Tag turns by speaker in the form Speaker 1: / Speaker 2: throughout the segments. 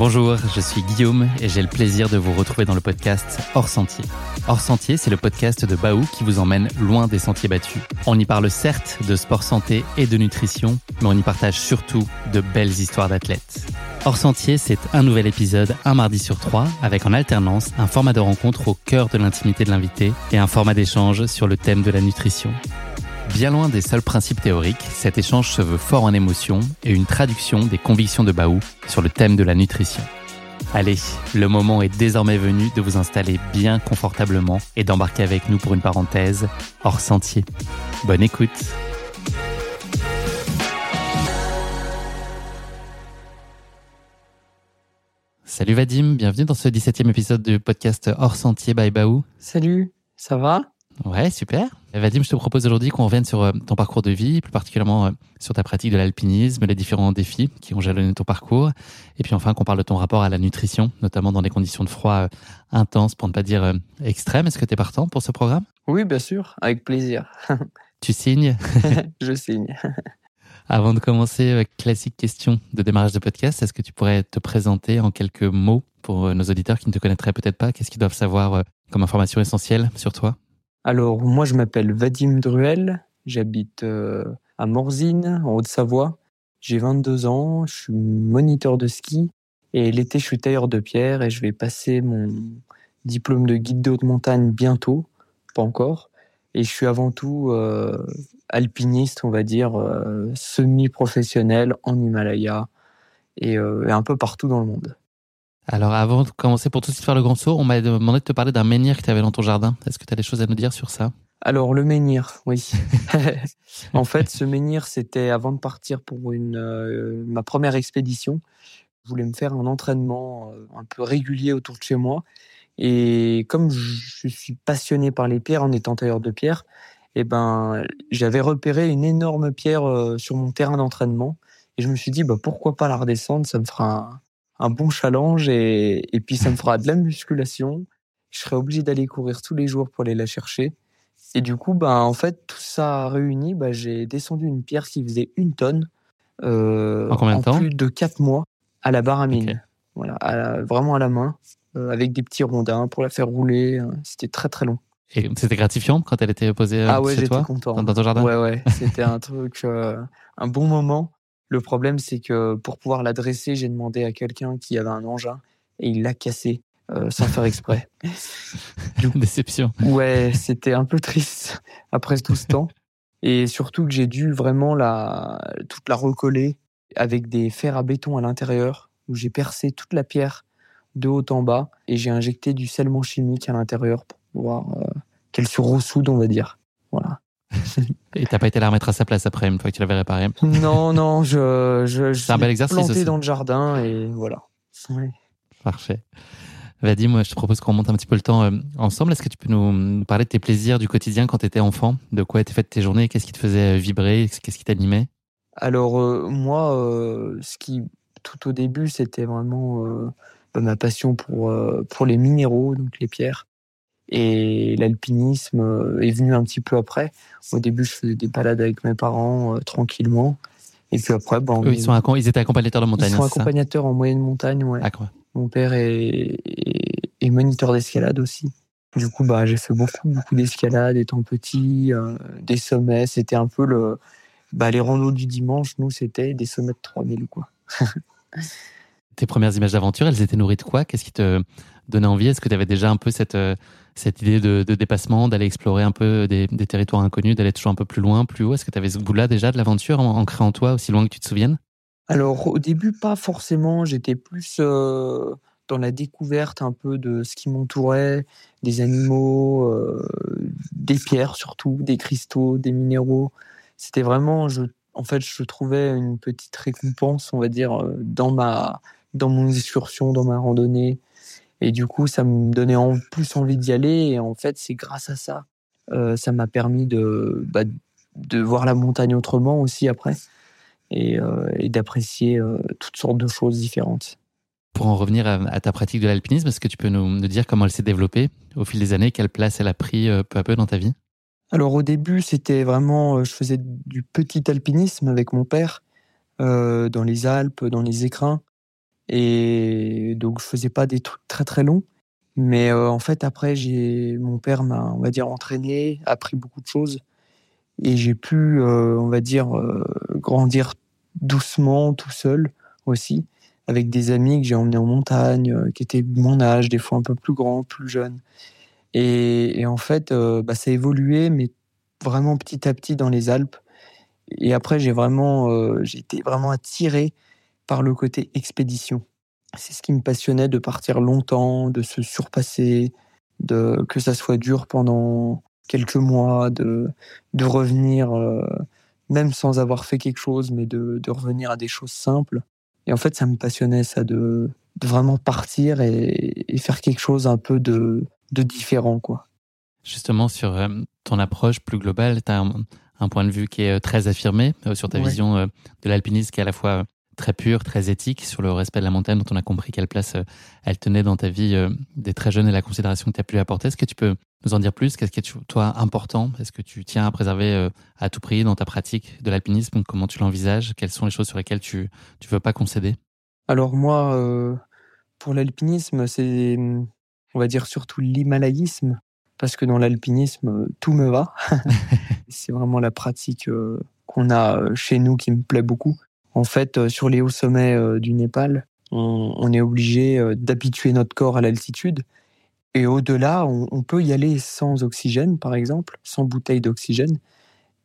Speaker 1: Bonjour, je suis Guillaume et j'ai le plaisir de vous retrouver dans le podcast Hors Sentier. Hors Sentier, c'est le podcast de Baou qui vous emmène loin des sentiers battus. On y parle certes de sport santé et de nutrition, mais on y partage surtout de belles histoires d'athlètes. Hors Sentier, c'est un nouvel épisode, un mardi sur trois, avec en alternance un format de rencontre au cœur de l'intimité de l'invité et un format d'échange sur le thème de la nutrition. Bien loin des seuls principes théoriques, cet échange se veut fort en émotion et une traduction des convictions de Baou sur le thème de la nutrition. Allez, le moment est désormais venu de vous installer bien confortablement et d'embarquer avec nous pour une parenthèse hors sentier. Bonne écoute Salut Vadim, bienvenue dans ce 17e épisode du podcast Hors Sentier by Baou.
Speaker 2: Salut, ça va?
Speaker 1: Ouais, super. Vadim, je te propose aujourd'hui qu'on revienne sur euh, ton parcours de vie, plus particulièrement euh, sur ta pratique de l'alpinisme, les différents défis qui ont jalonné ton parcours, et puis enfin qu'on parle de ton rapport à la nutrition, notamment dans des conditions de froid euh, intenses, pour ne pas dire extrêmes. Est-ce que tu es partant pour ce programme?
Speaker 2: Oui, bien sûr, avec plaisir.
Speaker 1: tu signes?
Speaker 2: Je signe.
Speaker 1: Avant de commencer, classique question de démarrage de podcast, est-ce que tu pourrais te présenter en quelques mots pour nos auditeurs qui ne te connaîtraient peut-être pas? Qu'est-ce qu'ils doivent savoir comme information essentielle sur toi?
Speaker 2: Alors, moi, je m'appelle Vadim Druel. J'habite euh, à Morzine, en Haute-Savoie. J'ai 22 ans. Je suis moniteur de ski. Et l'été, je suis tailleur de pierre et je vais passer mon diplôme de guide de haute montagne bientôt. Pas encore. Et je suis avant tout euh, alpiniste, on va dire, euh, semi-professionnel en Himalaya et, et un peu partout dans le monde.
Speaker 1: Alors avant de commencer pour tout de suite faire le grand saut, on m'a demandé de te parler d'un menhir que tu avais dans ton jardin. Est-ce que tu as des choses à nous dire sur ça?
Speaker 2: Alors le menhir, oui. en fait, ce menhir, c'était avant de partir pour une, euh, ma première expédition. Je voulais me faire un entraînement euh, un peu régulier autour de chez moi. Et comme je suis passionné par les pierres en étant tailleur de pierre, eh ben, j'avais repéré une énorme pierre euh, sur mon terrain d'entraînement. Et je me suis dit, bah, pourquoi pas la redescendre? Ça me fera un, un bon challenge et, puis ça me fera de la musculation. Je serai obligé d'aller courir tous les jours pour aller la chercher. Et du coup, bah, en fait, tout ça réuni, bah, j'ai descendu une pierre qui faisait une tonne
Speaker 1: euh, en, combien de temps
Speaker 2: plus de quatre mois à la barre à mine. Voilà, vraiment à la main, euh, avec des petits rondins pour la faire rouler. Euh, c'était très très long.
Speaker 1: Et c'était gratifiant quand elle était posée
Speaker 2: ah ouais,
Speaker 1: chez
Speaker 2: toi, content.
Speaker 1: Dans, ton jardin
Speaker 2: Ouais, ouais. C'était un truc, un bon moment. Le problème, c'est que pour pouvoir la dresser, j'ai demandé à quelqu'un qui avait un engin et il l'a cassé euh, sans faire exprès.
Speaker 1: Déception.
Speaker 2: Ouais, c'était un peu triste après tout ce temps. Et surtout que j'ai dû vraiment la, toute la recoller avec des fers à béton à l'intérieur, où j'ai percé toute la pierre de haut en bas et j'ai injecté du scellement chimique à l'intérieur pour pouvoir euh, qu'elle se ressoude, on va dire.
Speaker 1: Et t'as pas été la remettre à sa place après, une fois que tu l'avais réparée
Speaker 2: Non, non, je, je,
Speaker 1: C'est un bel exercice
Speaker 2: planté dans le jardin et voilà.
Speaker 1: Parfait. Vadim, je te propose qu'on monte un petit peu le temps euh, ensemble. Est-ce que tu peux nous parler de tes plaisirs du quotidien quand tu étais enfant? De quoi étaient faites tes journées? Qu'est-ce qui te faisait euh, vibrer? Qu'est-ce qui t'animait?
Speaker 2: Alors, euh, moi, ce qui, tout au début, c'était vraiment bah, ma passion pour, pour les minéraux, donc les pierres. Et l'alpinisme euh, est venu un petit peu après. Au début, je faisais des balades avec mes parents euh, tranquillement. Et puis après, bon,
Speaker 1: ils, sont ils étaient accompagnateurs de montagne.
Speaker 2: Ils sont accompagnateurs en moyenne montagne, ouais. Ah, Mon père est, est, moniteur d'escalade aussi. Du coup, bah, j'ai fait beaucoup, beaucoup d'escalade étant petit, euh, des sommets. C'était un peu le, bah, les randos du dimanche. Nous, c'était des sommets de 3000, quoi.
Speaker 1: Tes premières images d'aventure, elles étaient nourries de quoi? Qu'est-ce qui te donnait envie? Est-ce que tu avais déjà un peu cette, cette idée de, dépassement, d'aller explorer un peu des, territoires inconnus, d'aller toujours un peu plus loin, plus haut? Est-ce que tu avais ce goût-là déjà de l'aventure en, créant toi aussi loin que tu te souviennes?
Speaker 2: Alors au début, pas forcément. J'étais plus euh, dans la découverte un peu de ce qui m'entourait, des animaux, euh, des pierres surtout, des cristaux, des minéraux. C'était vraiment, je, en fait, je trouvais une petite récompense, on va dire, euh, dans ma, dans mon excursion, dans ma randonnée. Et du coup, ça me donnait en plus envie d'y aller. Et en fait, c'est grâce à ça, euh, ça m'a permis de, bah, de voir la montagne autrement aussi après et, euh, et d'apprécier euh, toutes sortes de choses différentes.
Speaker 1: Pour en revenir à, ta pratique de l'alpinisme, est-ce que tu peux nous, nous, dire comment elle s'est développée au fil des années? Quelle place elle a pris peu à peu dans ta vie?
Speaker 2: Alors au début, c'était vraiment, je faisais du petit alpinisme avec mon père dans les Alpes, dans les écrins. Et donc, je faisais pas des trucs très très longs. Mais en fait, après, j'ai mon père m'a, on va dire, entraîné, appris beaucoup de choses. Et j'ai pu, on va dire, grandir doucement, tout seul aussi, avec des amis que j'ai emmenés en montagne, qui étaient mon âge, des fois un peu plus grands, plus jeunes. Et, en fait, bah, ça a évolué, mais vraiment petit à petit dans les Alpes. Et après, j'ai vraiment, j'ai été vraiment attiré par le côté expédition. C'est ce qui me passionnait de partir longtemps, de se surpasser, de que ça soit dur pendant quelques mois, de, de revenir, euh, même sans avoir fait quelque chose, mais de, de, revenir à des choses simples. Et en fait, ça me passionnait, ça, de, de vraiment partir et, et, faire quelque chose un peu de, de différent, quoi.
Speaker 1: Justement, sur euh, ton approche plus globale, tu as un, point de vue qui est euh, très affirmé sur ta vision de l'alpinisme qui est à la fois très pure, très éthique sur le respect de la montagne, dont on a compris quelle place euh, elle tenait dans ta vie euh, des très jeunes et la considération que tu as pu lui apporter. Est-ce que tu peux nous en dire plus? Qu'est-ce qui est, toi, important? Est-ce que tu tiens à préserver euh, à tout prix dans ta pratique de l'alpinisme? Comment tu l'envisages? Quelles sont les choses sur lesquelles tu ne veux pas concéder?
Speaker 2: Alors moi, pour l'alpinisme, c'est, on va dire, surtout l'himalayisme, parce que dans l'alpinisme, tout me va. c'est vraiment la pratique qu'on a chez nous qui me plaît beaucoup. En fait, euh, sur les hauts sommets euh, du Népal, on, est obligé euh, d'habituer notre corps à l'altitude. Et au-delà, on, peut y aller sans oxygène, par exemple, sans bouteille d'oxygène.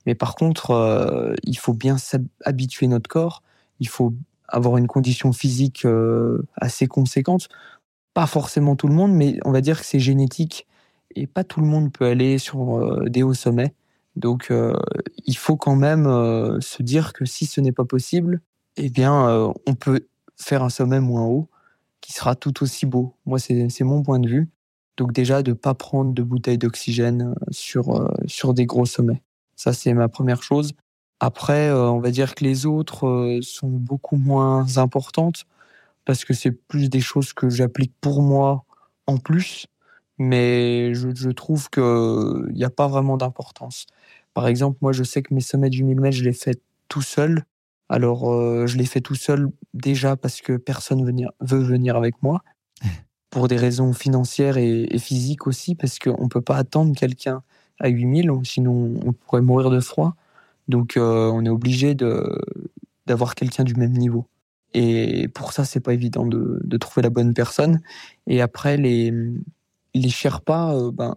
Speaker 2: Mais par contre, il faut bien habituer notre corps. Il faut avoir une condition physique assez conséquente. Pas forcément tout le monde, mais on va dire que c'est génétique. Et pas tout le monde peut aller sur des hauts sommets. Donc, euh, il faut quand même euh, se dire que si ce n'est pas possible, eh bien, euh, on peut faire un sommet moins haut qui sera tout aussi beau. Moi, c'est mon point de vue. Donc déjà, de ne pas prendre de bouteilles d'oxygène sur, sur des gros sommets. Ça, c'est ma première chose. Après, on va dire que les autres sont beaucoup moins importantes parce que c'est plus des choses que j'applique pour moi en plus mais je, je trouve qu'il n'y a pas vraiment d'importance. Par exemple, moi, je sais que mes sommets du 1000 mètres, je les fais tout seul. Alors, euh, je les fais tout seul déjà parce que personne venir, veut venir avec moi, pour des raisons financières et, et physiques aussi, parce qu'on ne peut pas attendre quelqu'un à 8000, sinon on pourrait mourir de froid. Donc, euh, on est obligé d'avoir quelqu'un du même niveau. Et pour ça, c'est pas évident de, de, trouver la bonne personne. Et après, les, les Sherpas euh, ben,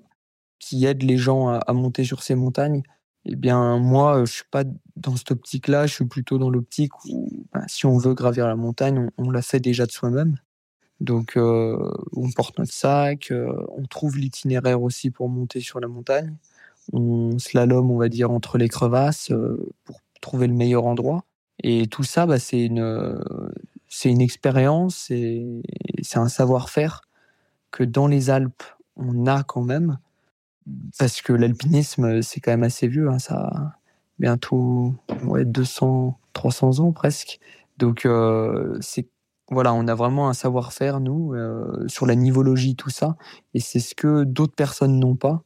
Speaker 2: qui aident les gens à, monter sur ces montagnes, eh bien, moi, je suis pas dans cette optique-là. Je suis plutôt dans l'optique où, ben, si on veut gravir la montagne, on, l'a fait déjà de soi-même. Donc, euh, on porte notre sac, euh, on trouve l'itinéraire aussi pour monter sur la montagne. On slalom, on va dire, entre les crevasses pour trouver le meilleur endroit. Et tout ça, bah, c'est une, c'est une expérience, c'est un savoir-faire que dans les Alpes, on a quand même, parce que l'alpinisme, c'est quand même assez vieux, hein, ça a bientôt ouais, 200, 300 ans presque. Donc, euh, voilà, on a vraiment un savoir-faire, nous, euh, sur la nivologie, tout ça. Et c'est ce que d'autres personnes n'ont pas.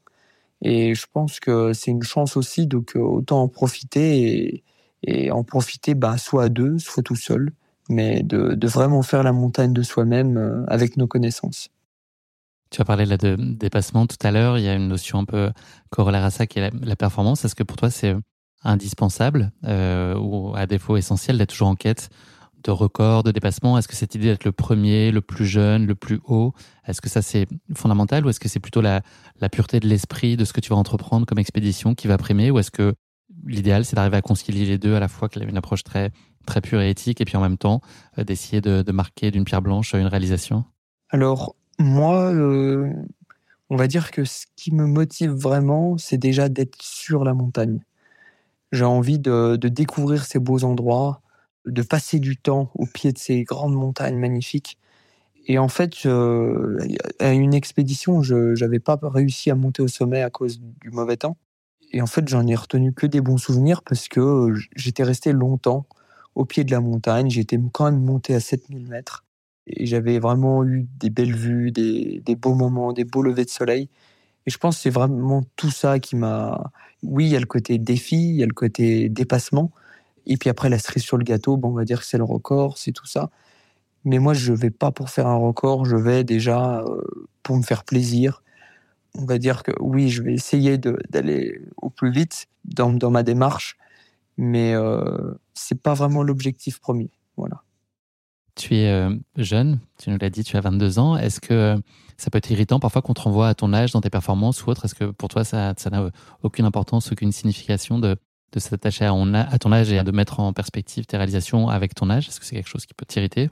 Speaker 2: Et je pense que c'est une chance aussi, donc euh, autant en profiter et, en profiter bah, soit à deux, soit tout seul, mais de vraiment faire la montagne de soi-même avec nos connaissances.
Speaker 1: Tu as parlé là de dépassement tout à l'heure. Il y a une notion un peu corollaire à ça qui est la, performance. Est-ce que pour toi c'est indispensable euh, ou à défaut essentiel d'être toujours en quête de records, de dépassement Est-ce que cette idée d'être le premier, le plus jeune, le plus haut, est-ce que ça c'est fondamental ou est-ce que c'est plutôt la, la pureté de l'esprit de ce que tu vas entreprendre comme expédition qui va primer? Ou est-ce que l'idéal c'est d'arriver à concilier les deux à la fois qu'il y une approche très très pure et éthique et puis en même temps euh, d'essayer de, de marquer d'une pierre blanche une réalisation?
Speaker 2: Alors moi, euh, on va dire que ce qui me motive vraiment, c'est déjà d'être sur la montagne. J'ai envie de, découvrir ces beaux endroits, de passer du temps au pied de ces grandes montagnes magnifiques. Et en fait, à une expédition, je n'avais pas réussi à monter au sommet à cause du mauvais temps. Et en fait, j'en ai retenu que des bons souvenirs parce que j'étais resté longtemps au pied de la montagne. J'étais quand même monté à 7000 mètres. Et j'avais vraiment eu des belles vues, des, beaux moments, des beaux levers de soleil. Et je pense que c'est vraiment tout ça qui m'a. Oui, il y a le côté défi, il y a le côté dépassement. Et puis après, la cerise sur le gâteau, bon, on va dire que c'est le record, c'est tout ça. Mais moi, je vais pas pour faire un record, je vais déjà euh, pour me faire plaisir. On va dire que oui, je vais essayer d'aller au plus vite dans, ma démarche, mais euh, c'est pas vraiment l'objectif premier. Voilà.
Speaker 1: Tu es euh, jeune, tu nous l'as dit, tu as 22 ans. Est-ce que ça peut être irritant parfois qu'on te renvoie à ton âge dans tes performances ou autre Est-ce que pour toi, ça n'a aucune importance, aucune signification de, de s'attacher à, à, ton âge et de mettre en perspective tes réalisations avec ton âge? Est-ce que c'est quelque chose qui peut t'irriter?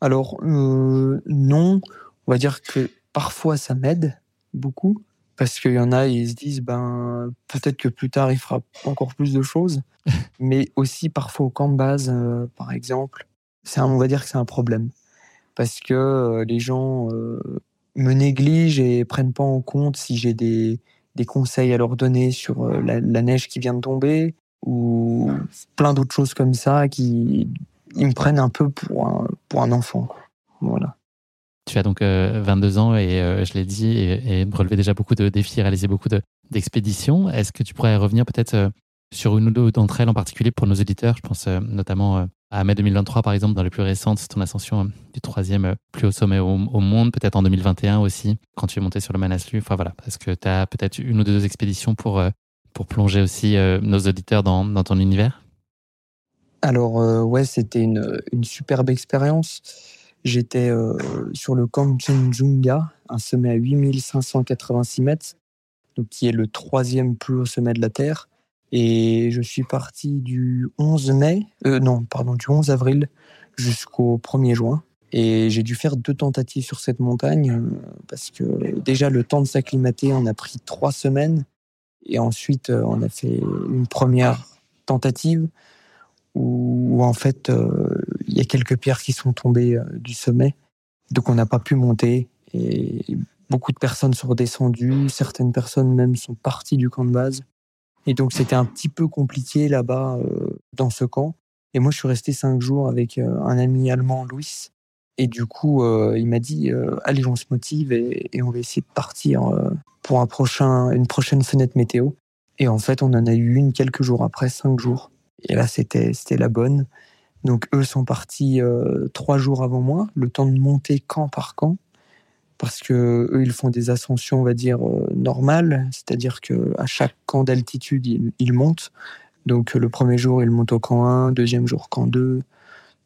Speaker 2: Alors, euh, non. On va dire que parfois, ça m'aide beaucoup. Parce qu'il y en a, ils se disent, ben, peut-être que plus tard, il fera encore plus de choses. Mais aussi, parfois, au camp de base, euh, par exemple, on va dire que c'est un problème. Parce que euh, les gens me négligent et prennent pas en compte si j'ai des, des conseils à leur donner sur euh, la, neige qui vient de tomber ou plein d'autres choses comme ça qui ils me prennent un peu pour un, pour un enfant. Voilà.
Speaker 1: Tu as donc 22 euh, ans et euh, je l'ai dit et, et, relevé déjà beaucoup de défis, réalisé beaucoup d'expéditions. Est-ce que tu pourrais revenir peut-être sur une ou deux d'entre elles en particulier pour nos éditeurs Je pense notamment à mai 2023, par exemple, dans les plus récentes, ton ascension euh, du troisième euh, plus haut sommet au, monde, peut-être en 2021 aussi, quand tu es monté sur le Manaslu. Enfin voilà, parce que tu as peut-être une ou deux expéditions pour, euh, pour plonger aussi nos auditeurs dans, ton univers
Speaker 2: Alors, ouais, c'était une, une, superbe expérience. J'étais sur le Kanchenjunga, un sommet à 8586 mètres, donc qui est le troisième plus haut sommet de la Terre. Et je suis parti du 11 mai, euh, non, pardon, du 11 avril jusqu'au 1er juin. Et j'ai dû faire deux tentatives sur cette montagne euh, parce que déjà le temps de s'acclimater, on a pris trois semaines. Et ensuite, euh, on a fait une première tentative où, en fait, il y a quelques pierres qui sont tombées du sommet. Donc on n'a pas pu monter. Et beaucoup de personnes sont redescendues. Certaines personnes même sont parties du camp de base. Et donc, c'était un petit peu compliqué là-bas, euh, dans ce camp. Et moi, je suis resté cinq jours avec euh, un ami allemand, Louis. Et du coup, euh, il m'a dit, allez, on se motive et, on va essayer de partir pour un prochain, une prochaine fenêtre météo. Et en fait, on en a eu une quelques jours après, cinq jours. Et là, c'était, c'était la bonne. Donc, eux sont partis trois jours avant moi, le temps de monter camp par camp parce que eux ils font des ascensions on va dire euh, normales, c'est-à-dire que à chaque camp d'altitude ils, montent. Donc le premier jour ils montent au camp 1, deuxième jour camp 2,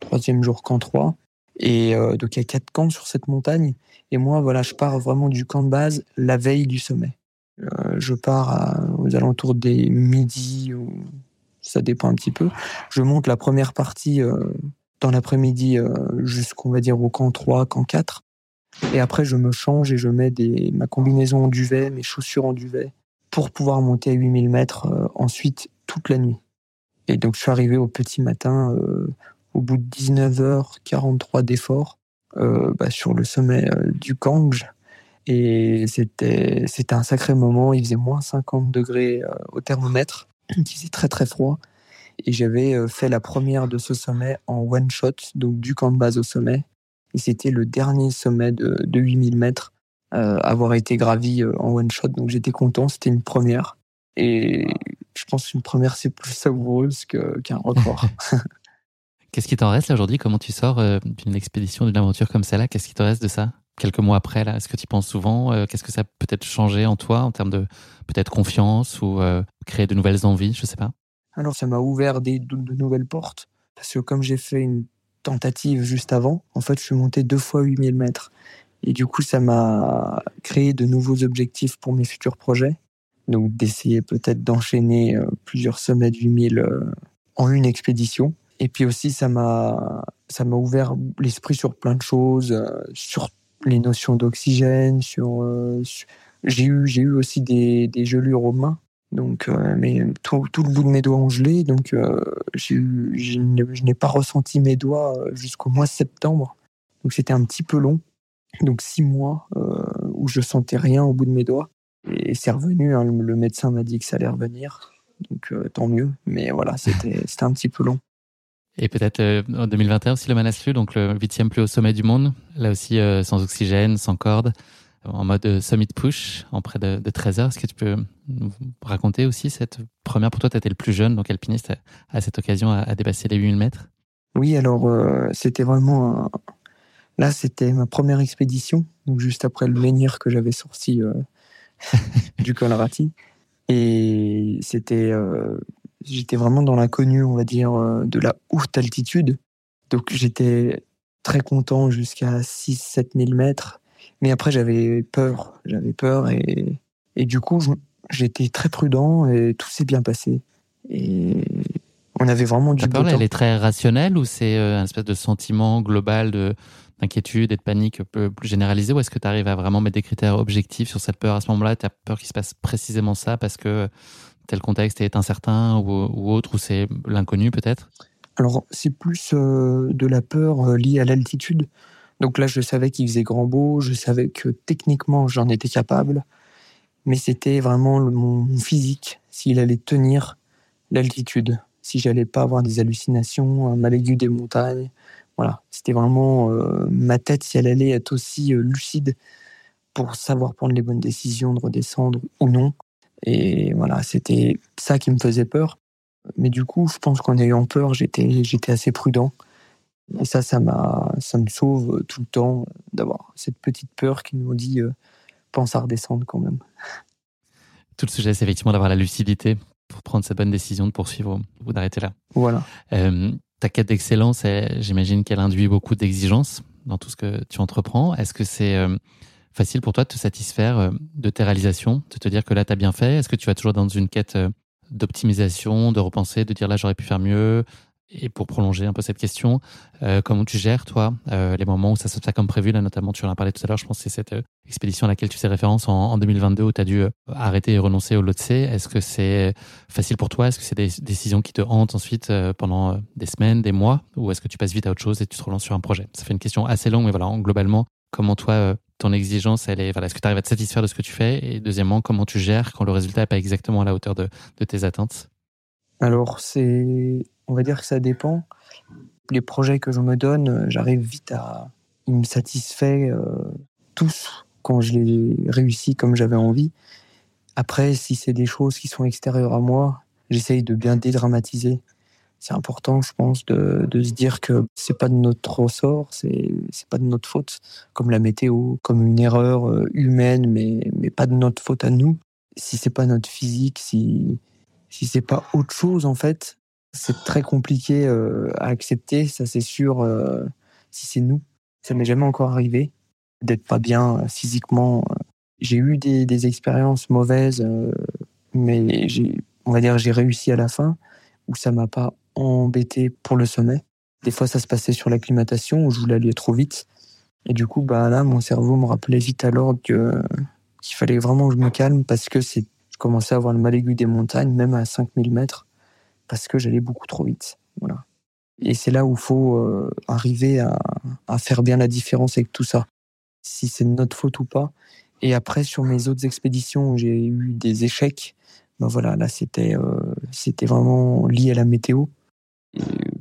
Speaker 2: troisième jour camp 3 et euh, donc il y a quatre camps sur cette montagne et moi voilà, je pars vraiment du camp de base la veille du sommet. Euh, je pars aux alentours des midi ça dépend un petit peu. Je monte la première partie dans l'après-midi jusqu'on va dire au camp 3, camp 4 et après, je me change et je mets des, ma combinaison en duvet, mes chaussures en duvet, pour pouvoir monter à 8000 mètres euh, ensuite toute la nuit. Et donc, je suis arrivé au petit matin, euh, au bout de 19h43 d'effort, euh, bah, sur le sommet du Kange. Et c'était, c'était un sacré moment. Il faisait moins 50 degrés au thermomètre. Il faisait très très froid. Et j'avais fait la première de ce sommet en one shot, donc du camp de base au sommet. Et c'était le dernier sommet de, de 8000 mètres euh, avoir été gravi euh, en one shot. Donc j'étais content, c'était une première. Et je pense qu'une première, c'est plus savoureuse qu'un record.
Speaker 1: Qu'est-ce qui t'en reste là aujourd'hui? Comment tu sors euh, d'une expédition, d'une aventure comme celle-là? Qu'est-ce qui te reste de ça? Quelques mois après, là, est-ce que tu penses souvent euh, Qu'est-ce que ça peut être changé en toi en termes de peut-être confiance ou créer de nouvelles envies? Je sais pas.
Speaker 2: Alors, ça m'a ouvert des, de, de, nouvelles portes. Parce que comme j'ai fait une tentative juste avant, en fait, je suis monté deux fois 8000 mètres. Et du coup, ça m'a créé de nouveaux objectifs pour mes futurs projets. Donc, d'essayer peut-être d'enchaîner euh, plusieurs sommets de 8000 euh, en une expédition. Et puis aussi, ça m'a, ça m'a ouvert l'esprit sur plein de choses, euh, sur les notions d'oxygène, sur, j'ai eu, j'ai eu aussi des, des gelures aux mains donc, euh, mais tout, tout, le bout de mes doigts ont gelé, donc euh, je n'ai pas ressenti mes doigts euh, jusqu'au mois de septembre. Donc c'était un petit peu long. Donc six mois où je sentais rien au bout de mes doigts. Et c'est revenu, hein, le, médecin m'a dit que ça allait revenir. Donc tant mieux. Mais voilà, c'était un petit peu long.
Speaker 1: Et peut-être en 2021 aussi le Manaslu, donc le huitième plus haut sommet du monde. Là aussi sans oxygène, sans corde en mode euh, summit push en près de, de 13 heures. Est-ce que tu peux nous raconter aussi cette première? Pour toi, tu étais le plus jeune, donc alpiniste, à, cette occasion à, dépasser les 8000 mètres
Speaker 2: Oui, alors euh, c'était vraiment Là, c'était ma première expédition, donc juste après le menhir que j'avais sorti euh, du Colorati. Et c'était, euh, j'étais vraiment dans l'inconnu, on va dire, de la haute altitude. Donc j'étais très content jusqu'à 6-7 000 mètres. Mais après, j'avais peur. J'avais peur et, et du coup, j'étais très prudent et tout s'est bien passé. Et on avait vraiment du
Speaker 1: La peur, elle est très rationnelle ou c'est un espèce de sentiment global de d'inquiétude et de panique peu plus généralisée ou est-ce que tu arrives à vraiment mettre des critères objectifs sur cette peur à ce moment-là? Tu as peur qu'il se passe précisément ça parce que tel contexte est incertain ou, autre ou c'est l'inconnu peut-être?
Speaker 2: Alors c'est plus euh, de la peur euh, liée à l'altitude. Donc là je savais qu'il faisait grand beau, je savais que techniquement j'en étais capable, mais c'était vraiment mon physique, s'il allait tenir l'altitude, si j'allais pas avoir des hallucinations, un mal aigu des montagnes, voilà, c'était vraiment euh, ma tête si elle allait être aussi euh, lucide pour savoir prendre les bonnes décisions de redescendre ou non. Et voilà, c'était ça qui me faisait peur. Mais du coup, je pense qu'en ayant peur, j'étais j'étais assez prudent. Et ça, ça ça me sauve tout le temps d'avoir cette petite peur qui nous dit euh, pense à redescendre quand même.
Speaker 1: Tout le sujet, c'est effectivement d'avoir la lucidité pour prendre cette bonne décision de poursuivre ou d'arrêter là.
Speaker 2: Voilà
Speaker 1: ta quête d'excellence, j'imagine qu'elle induit beaucoup d'exigences dans tout ce que tu entreprends. Est-ce que c'est euh, facile pour toi de te satisfaire euh, de tes réalisations, de te dire que là, tu as bien fait? Est-ce que tu vas toujours dans une quête euh, d'optimisation, de repenser, de dire là, j'aurais pu faire mieux et pour prolonger un peu cette question, euh, comment tu gères, toi, euh, les moments où ça se passe comme prévu Là, notamment, tu en as parlé tout à l'heure, je pense que c'est cette euh, expédition à laquelle tu fais référence en, en 2022 où tu as dû arrêter et renoncer au Lotse. Est-ce que c'est facile pour toi? Est-ce que c'est des décisions qui te hantent ensuite pendant des semaines, des mois? Ou est-ce que tu passes vite à autre chose et tu te relances sur un projet? Ça fait une question assez longue, mais voilà, globalement, comment toi, ton exigence, elle est, est-ce que tu arrives à te satisfaire de ce que tu fais? Et deuxièmement, comment tu gères quand le résultat n'est pas exactement à la hauteur de, de tes attentes?
Speaker 2: Alors, c'est on va dire que ça dépend. Les projets que je me donne, euh, j'arrive vite à. Ils me satisfait euh, tous quand je les réussis comme j'avais envie. Après, si c'est des choses qui sont extérieures à moi, j'essaye de bien dédramatiser. C'est important, je pense, de, se dire que c'est pas de notre ressort, c'est c'est pas de notre faute, comme la météo, comme une erreur euh, humaine, mais mais pas de notre faute à nous. Si c'est pas notre physique, si si c'est pas autre chose en fait, c'est très compliqué euh, à accepter, ça c'est sûr, euh, si c'est nous. Ça m'est jamais encore arrivé d'être pas bien euh, physiquement. J'ai eu des, expériences mauvaises, mais on va dire, j'ai réussi à la fin, où ça m'a pas embêté pour le sommet. Des fois, ça se passait sur l'acclimatation, où je voulais aller trop vite. Et du coup, bah là, mon cerveau me rappelait vite alors que, qu'il fallait vraiment que je me calme parce que c'est, je commençais à avoir le mal aigu des montagnes, même à 5000 mètres parce que j'allais beaucoup trop vite. Voilà. Et c'est là où il faut euh, arriver à, faire bien la différence avec tout ça, si c'est notre faute ou pas. Et après, sur mes autres expéditions où j'ai eu des échecs, ben voilà, là c'était euh, c'était vraiment lié à la météo.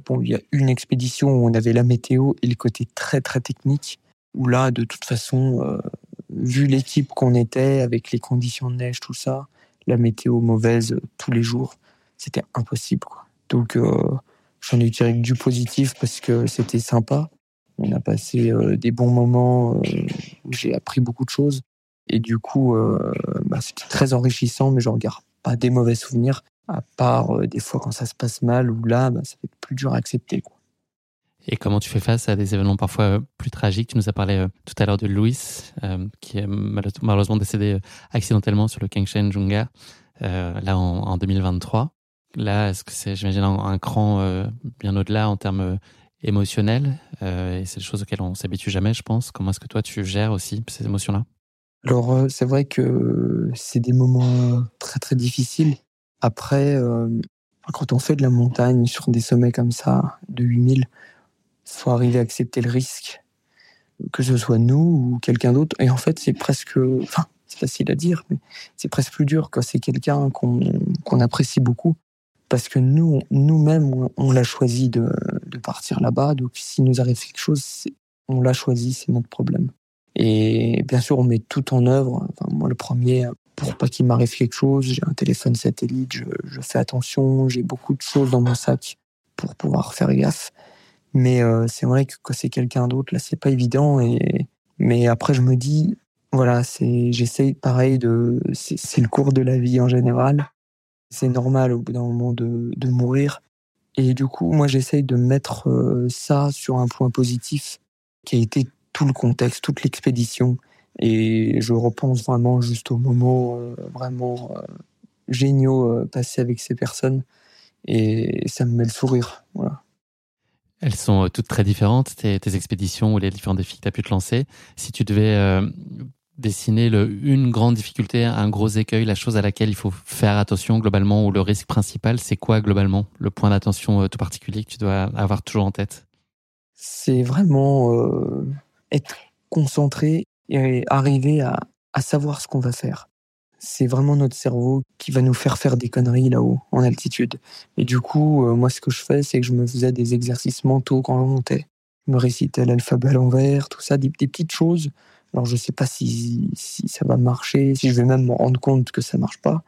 Speaker 2: Bon, il y a une expédition où on avait la météo et le côté très très technique, où là, de toute façon, euh, vu l'équipe qu'on était, avec les conditions de neige, tout ça, la météo mauvaise tous les jours, c'était impossible. Quoi. Donc, euh, j'en ai tiré du positif parce que c'était sympa. On a passé euh, des bons moments euh, où j'ai appris beaucoup de choses. Et du coup, bah, c'était très enrichissant, mais je regarde pas des mauvais souvenirs, à part des fois quand ça se passe mal, ou là, bah, ça fait plus dur à accepter. Quoi.
Speaker 1: Et comment tu fais face à des événements parfois plus tragiques? Tu nous as parlé tout à l'heure de Louis, qui est malheureusement décédé accidentellement sur le Kengshen Junga, là en, en 2023. Là, est-ce que c'est, j'imagine, un, cran euh, bien au-delà en termes euh, émotionnels euh, Et c'est des choses auxquelles on s'habitue jamais, je pense. Comment est-ce que toi, tu gères aussi ces émotions-là?
Speaker 2: Alors, c'est vrai que c'est des moments très, très difficiles. Après, quand on fait de la montagne sur des sommets comme ça, de 8000, il faut arriver à accepter le risque, que ce soit nous ou quelqu'un d'autre. Et en fait, c'est presque... Enfin, c'est facile à dire, mais c'est presque plus dur quand c'est quelqu'un qu'on apprécie beaucoup parce que nous, nous-mêmes, on, l'a choisi de, partir là-bas. Donc, s'il nous arrive quelque chose, on l'a choisi, c'est notre problème. Et bien sûr, on met tout en œuvre. Enfin, moi, le premier, pour pas qu'il m'arrive quelque chose, j'ai un téléphone satellite, je, fais attention, j'ai beaucoup de choses dans mon sac pour pouvoir faire gaffe. Mais euh, c'est vrai que quand c'est quelqu'un d'autre, là, c'est pas évident. Et mais après, je me dis, voilà, c'est, j'essaye pareil de, c'est le cours de la vie en général. C'est normal au bout d'un moment de, de mourir. Et du coup, moi, j'essaye de mettre euh, ça sur un point positif qui a été tout le contexte, toute l'expédition. Et je repense vraiment juste aux moments euh, vraiment euh, géniaux passés avec ces personnes. Et ça me met le sourire. Voilà.
Speaker 1: Elles sont toutes très différentes, tes, tes, expéditions ou les différents défis que tu as pu te lancer. Si tu devais dessiner le, une grande difficulté, un gros écueil, la chose à laquelle il faut faire attention globalement ou le risque principal, c'est quoi globalement le point d'attention euh, tout particulier que tu dois avoir toujours en tête?
Speaker 2: C'est vraiment euh, être concentré et arriver à, savoir ce qu'on va faire. C'est vraiment notre cerveau qui va nous faire faire des conneries là-haut, en altitude. Et du coup, euh, moi, ce que je fais, c'est que je me faisais des exercices mentaux quand je montais. Je me récitais l'alphabet à l'envers, tout ça, des petites choses alors je sais pas si, ça va marcher, si je vais même me rendre compte que ça marche pas.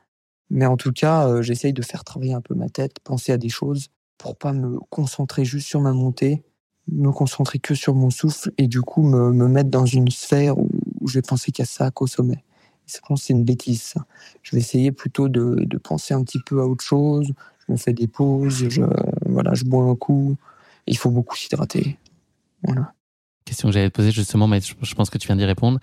Speaker 2: Mais en tout cas, euh, j'essaye de faire travailler un peu ma tête, penser à des choses pour pas me concentrer juste sur ma montée, me concentrer que sur mon souffle et du coup me, me mettre dans une sphère où, je vais penser qu'à ça qu'au sommet. Je pense c'est une bêtise. Ça. Je vais essayer plutôt de, de, penser un petit peu à autre chose. Je me fais des pauses, je, voilà, je bois un coup. Il faut beaucoup s'hydrater. Voilà
Speaker 1: question que j'allais te poser justement, mais je pense que tu viens d'y répondre.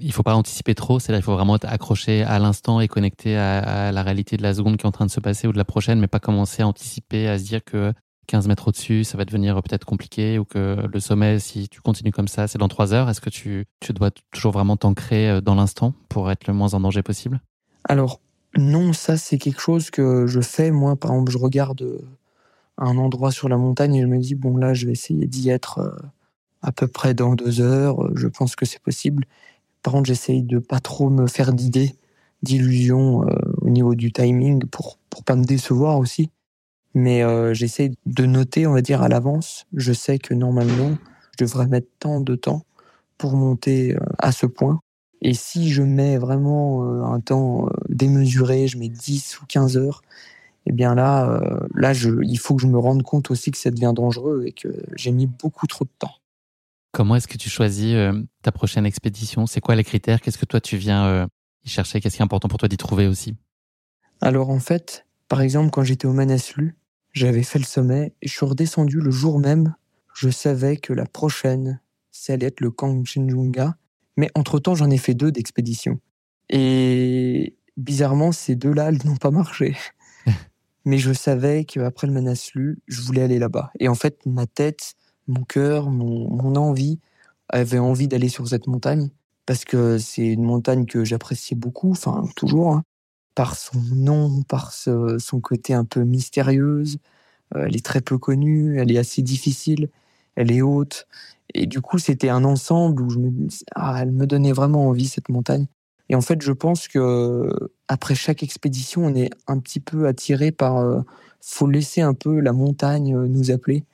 Speaker 1: Il faut pas anticiper trop, c'est-à-dire il faut vraiment être accroché à l'instant et connecté à, la réalité de la seconde qui est en train de se passer ou de la prochaine, mais pas commencer à anticiper, à se dire que 15 mètres au-dessus, ça va devenir peut-être compliqué ou que le sommet, si tu continues comme ça, c'est dans 3 heures. Est-ce que tu, tu dois toujours vraiment t'ancrer euh, dans l'instant pour être le moins en danger possible?
Speaker 2: Alors, non, ça c'est quelque chose que je fais. Moi, par exemple, je regarde euh, un endroit sur la montagne et je me dis, bon là, je vais essayer d'y être euh, à peu près dans deux heures. Euh, je pense que c'est possible. Par contre, j'essaye de pas trop me faire d'idées, d'illusions euh, au niveau du timing pour pour pas me décevoir aussi. Mais euh, j'essaye de noter, on va dire à l'avance. Je sais que normalement, je devrais mettre tant de temps pour monter à ce point. Et si je mets vraiment un temps démesuré, je mets 10 ou 15 heures, eh bien là, là, je, il faut que je me rende compte aussi que ça devient dangereux et que j'ai mis beaucoup trop de temps.
Speaker 1: Comment est-ce que tu choisis euh, ta prochaine expédition? C'est quoi les critères? Qu'est-ce que toi tu viens euh, y chercher? Qu'est-ce qui est important pour toi d'y trouver aussi?
Speaker 2: Alors en fait, par exemple, quand j'étais au Manaslu, j'avais fait le sommet et je suis redescendu le jour même. Je savais que la prochaine, ça allait être le Kangchenjunga. Mais entre-temps, j'en ai fait deux d'expéditions. Et bizarrement, ces deux-là, elles n'ont pas marché. mais je savais qu'après le Manaslu, je voulais aller là-bas. Et en fait, ma tête, mon cœur, mon, envie avait envie d'aller sur cette montagne parce que c'est une montagne que j'appréciais beaucoup, enfin toujours, hein, par son nom, par son côté un peu mystérieuse. Euh, elle est très peu connue, elle est assez difficile, elle est haute. Et du coup, c'était un ensemble où je me, ah, elle me donnait vraiment envie cette montagne. Et en fait, je pense que après chaque expédition, on est un petit peu attiré par. Euh, faut laisser un peu la montagne euh, nous appeler.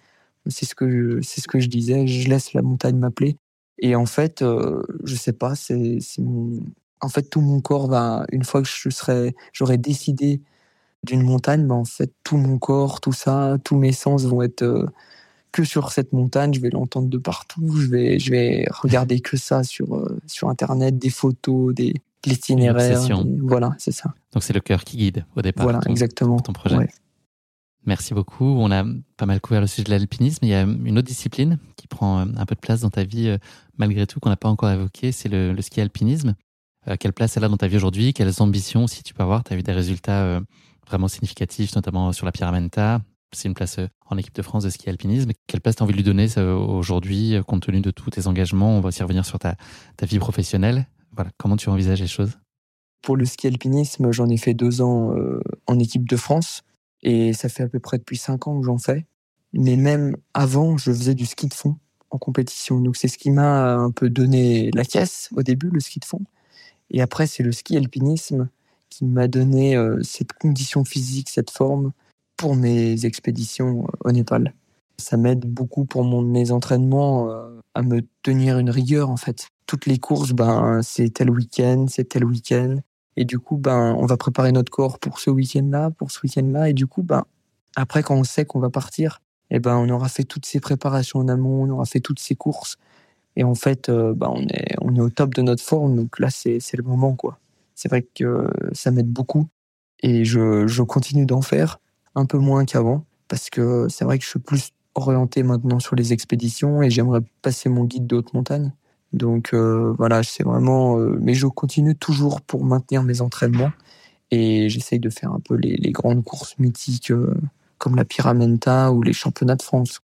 Speaker 2: C'est ce que je, c'est ce que je disais. Je laisse la montagne m'appeler. Et en fait, euh, je sais pas. C'est, en fait tout mon corps va une fois que je serai, j'aurai décidé d'une montagne, ben en fait tout mon corps, tout ça, tous mes sens vont être euh, que sur cette montagne. Je vais l'entendre de partout. Je vais, je vais regarder que ça sur euh, sur internet, des photos, des l'itinéraire. Voilà, c'est ça.
Speaker 1: Donc c'est le cœur qui guide au départ.
Speaker 2: Voilà, exactement.
Speaker 1: Ton projet. Merci beaucoup. On a pas mal couvert le sujet de l'alpinisme. Il y a une autre discipline qui prend euh, un peu de place dans ta vie, euh, malgré tout, qu'on n'a pas encore évoqué, c'est le, ski alpinisme. Euh, quelle place elle a dans ta vie aujourd'hui? Quelles ambitions, si tu peux avoir? Tu as eu des résultats vraiment significatifs, notamment sur la Pyramenta. C'est une place en équipe de France de ski alpinisme. Quelle place tu as envie de lui donner aujourd'hui, compte tenu de tous tes engagements? On va aussi revenir sur ta, ta vie professionnelle. Voilà, comment tu envisages les choses?
Speaker 2: Pour le ski alpinisme, j'en ai fait deux ans en équipe de France. Et ça fait à peu près depuis cinq ans que j'en fais. Mais même avant, je faisais du ski de fond en compétition. Donc c'est ce qui m'a un peu donné la caisse au début, le ski de fond. Et après, c'est le ski alpinisme qui m'a donné euh, cette condition physique, cette forme pour mes expéditions au Népal. Ça m'aide beaucoup pour mon, mes entraînements euh, à me tenir une rigueur en fait. Toutes les courses, ben c'est tel week-end, c'est tel week-end. Et du coup, ben, on va préparer notre corps pour ce week-end-là, pour ce week-end-là. Et du coup, ben, après, quand on sait qu'on va partir, eh ben, on aura fait toutes ces préparations en amont, on aura fait toutes ces courses. Et en fait, euh, bah, on, est, on est au top de notre forme. Donc là, c'est le moment. quoi. C'est vrai que ça m'aide beaucoup. Et je, je continue d'en faire un peu moins qu'avant. Parce que c'est vrai que je suis plus orienté maintenant sur les expéditions et j'aimerais passer mon guide de haute montagne. Donc euh, voilà, c'est vraiment. Euh, mais je continue toujours pour maintenir mes entraînements et j'essaye de faire un peu les, les grandes courses mythiques comme la Pyramenta ou les championnats de France.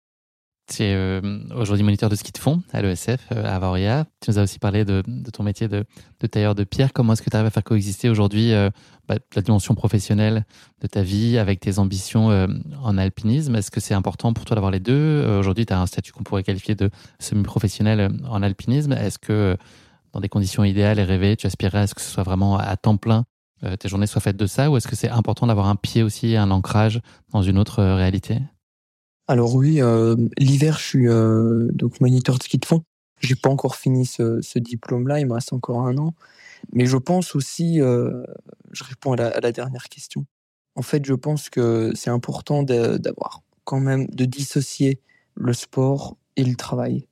Speaker 1: Tu es euh, aujourd'hui moniteur de ski de fond à l'ESF, euh, à Varia. Tu nous as aussi parlé de, ton métier de, tailleur de pierre. Comment est-ce que tu arrives à faire coexister aujourd'hui euh, bah, la dimension professionnelle de ta vie avec tes ambitions en alpinisme? Est-ce que c'est important pour toi d'avoir les deux? Aujourd'hui, tu as un statut qu'on pourrait qualifier de semi-professionnel en alpinisme. Est-ce que dans des conditions idéales et rêvées, tu aspirerais à ce que ce soit vraiment à temps plein tes journées soient faites de ça? Ou est-ce que c'est important d'avoir un pied aussi, un ancrage dans une autre réalité?
Speaker 2: Alors oui, euh, l'hiver, je suis euh, donc moniteur de ski de fond. J'ai pas encore fini ce, diplôme-là, il me reste encore un an. Mais je pense aussi, euh, je réponds à la, dernière question. En fait, je pense que c'est important d'avoir quand même de dissocier le sport et le travail.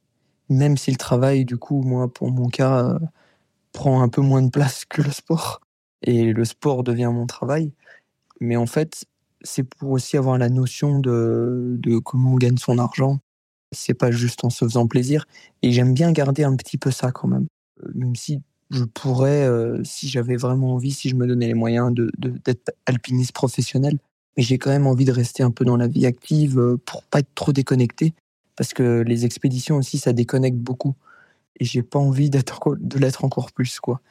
Speaker 2: Même si le travail, du coup, moi, pour mon cas, prend un peu moins de place que le sport. Et le sport devient mon travail. Mais en fait, c'est pour aussi avoir la notion de, comment on gagne son argent. C'est pas juste en se faisant plaisir. Et j'aime bien garder un petit peu ça quand même. Euh, même si je pourrais, euh, si j'avais vraiment envie, si je me donnais les moyens d'être alpiniste professionnel. Mais j'ai quand même envie de rester un peu dans la vie active euh, pour pas être trop déconnecté. Parce que les expéditions aussi, ça déconnecte beaucoup. Et j'ai pas envie de l'être encore plus, quoi.